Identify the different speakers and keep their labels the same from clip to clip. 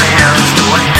Speaker 1: west wind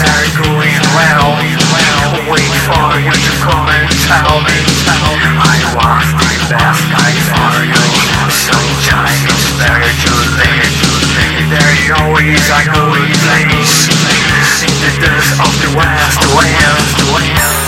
Speaker 1: are going well Wait for you to come and tell me I was the best guy for you Sometimes it's better to live There always a good place In the dust of the west. wind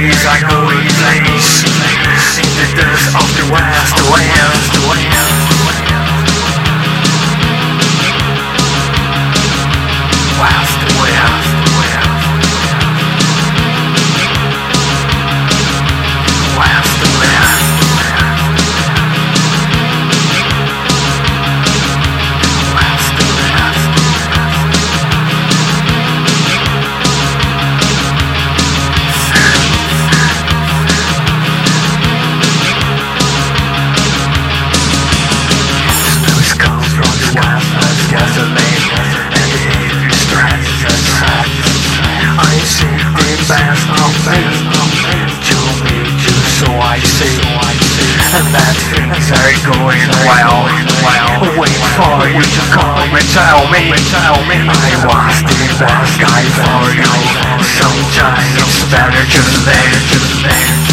Speaker 1: There always a well, wait for you to come and tell me, tell me I was the best guy for you. Sometimes it's better just there, just there.